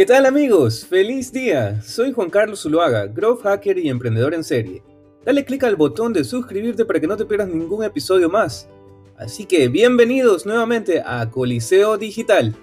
¿Qué tal amigos? ¡Feliz día! Soy Juan Carlos Zuluaga, growth hacker y emprendedor en serie. Dale click al botón de suscribirte para que no te pierdas ningún episodio más. Así que bienvenidos nuevamente a Coliseo Digital.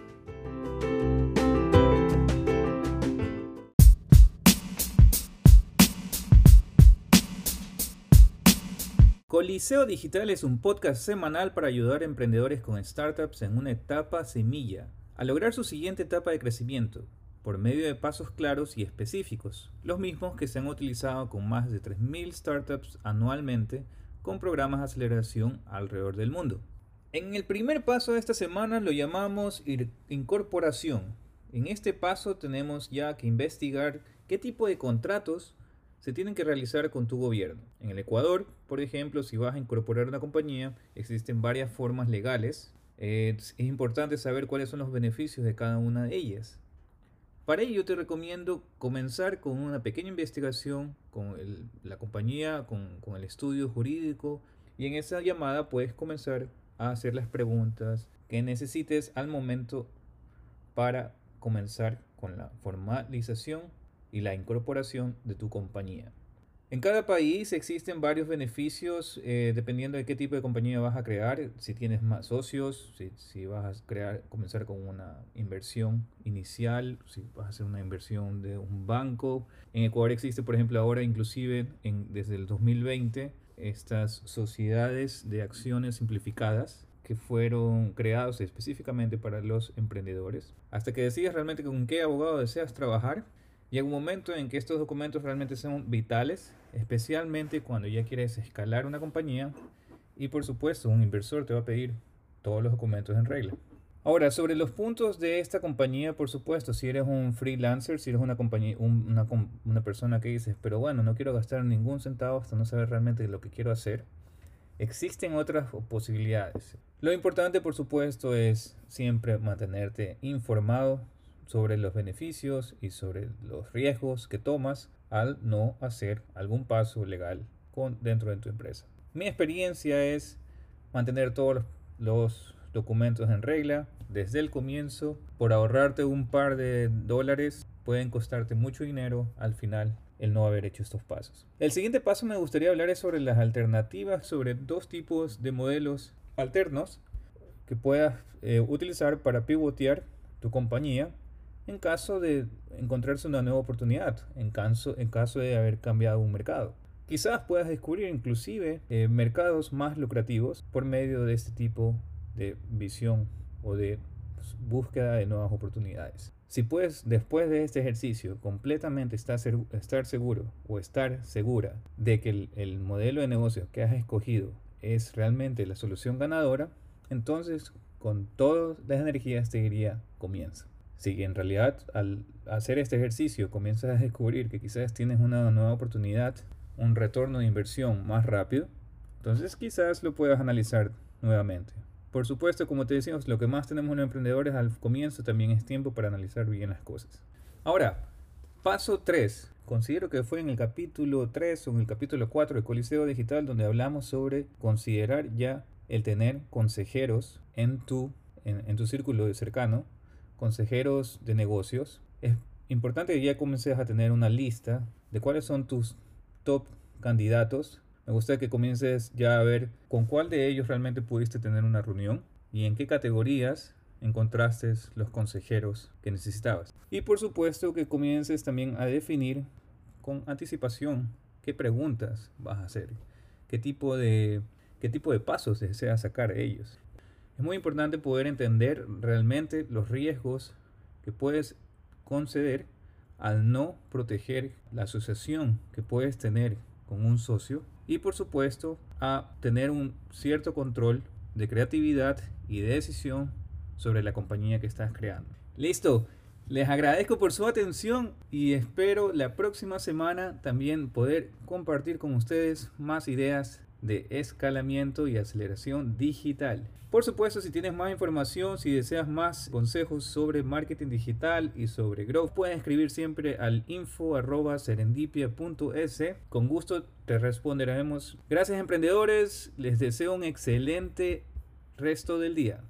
Coliseo Digital es un podcast semanal para ayudar a emprendedores con startups en una etapa semilla a lograr su siguiente etapa de crecimiento por medio de pasos claros y específicos, los mismos que se han utilizado con más de 3.000 startups anualmente con programas de aceleración alrededor del mundo. En el primer paso de esta semana lo llamamos incorporación. En este paso tenemos ya que investigar qué tipo de contratos se tienen que realizar con tu gobierno. En el Ecuador, por ejemplo, si vas a incorporar una compañía, existen varias formas legales. es importante saber cuáles son los beneficios de cada una de ellas. Para ello te recomiendo comenzar con una pequeña investigación con la compañía, con, el estudio jurídico y en esa llamada puedes comenzar a hacer las preguntas que necesites al momento para comenzar con la formalización y la incorporación de tu compañía. En cada país existen varios beneficios eh, dependiendo de qué tipo de compañía vas a crear, si tienes más socios, si, vas a crear, comenzar con una inversión inicial, si vas a hacer una inversión de un banco. En Ecuador existe, por ejemplo, ahora inclusive en, desde el 2020 estas sociedades de acciones simplificadas que fueron creados específicamente para los emprendedores. Hasta que decidas realmente con qué abogado deseas trabajar, Llega un momento en que estos documentos realmente son vitales, especialmente cuando ya quieres escalar una compañía y por supuesto un inversor te va a pedir todos los documentos en regla. Ahora, sobre los puntos de esta compañía, por supuesto, si eres un freelancer, si eres una, compañía, una, una persona que dices, pero bueno, no quiero gastar ningún centavo hasta no saber realmente lo que quiero hacer, existen otras posibilidades. Lo importante, por supuesto, es siempre mantenerte informado sobre los beneficios y sobre los riesgos que tomas al no hacer algún paso legal con, dentro de tu empresa. Mi experiencia es mantener todos los, documentos en regla desde el comienzo. Por ahorrarte un par de dólares pueden costarte mucho dinero al final el no haber hecho estos pasos. El siguiente paso me gustaría hablar es sobre las alternativas, sobre dos tipos de modelos alternos que puedas eh, utilizar para pivotear tu compañía en caso de encontrarse una nueva oportunidad, en caso, de haber cambiado un mercado. Quizás puedas descubrir inclusive eh, mercados más lucrativos por medio de este tipo de visión o de búsqueda de nuevas oportunidades. Si puedes, después de este ejercicio, completamente estar, estar seguro o estar segura de que el, el modelo de negocio que has escogido es realmente la solución ganadora, entonces con todas las energías te diría comienza. Si en realidad al hacer este ejercicio comienzas a descubrir que quizás tienes una nueva oportunidad, un retorno de inversión más rápido, entonces quizás lo puedas analizar nuevamente. Por supuesto, como te decíamos, lo que más tenemos en los emprendedores al comienzo también es tiempo para analizar bien las cosas. Ahora, paso 3. Considero que fue en el capítulo 3 o en el capítulo 4 de Coliseo Digital donde hablamos sobre considerar ya el tener consejeros en tu, en, en tu círculo cercano consejeros de negocios, es importante que ya comiences a tener una lista de cuáles son tus top candidatos. Me gusta que comiences ya a ver con cuál de ellos realmente pudiste tener una reunión y en qué categorías encontraste los consejeros que necesitabas. Y por supuesto que comiences también a definir con anticipación qué preguntas vas a hacer, qué tipo de, qué tipo de pasos deseas sacar de ellos. Es muy importante poder entender realmente los riesgos que puedes conceder al no proteger la asociación que puedes tener con un socio y por supuesto a tener un cierto control de creatividad y de decisión sobre la compañía que estás creando. Listo, les agradezco por su atención y espero la próxima semana también poder compartir con ustedes más ideas de escalamiento y aceleración digital. Por supuesto, si tienes más información, si deseas más consejos sobre marketing digital y sobre growth, puedes escribir siempre al info serendipia.es. Con gusto te responderemos. Gracias emprendedores, les deseo un excelente resto del día.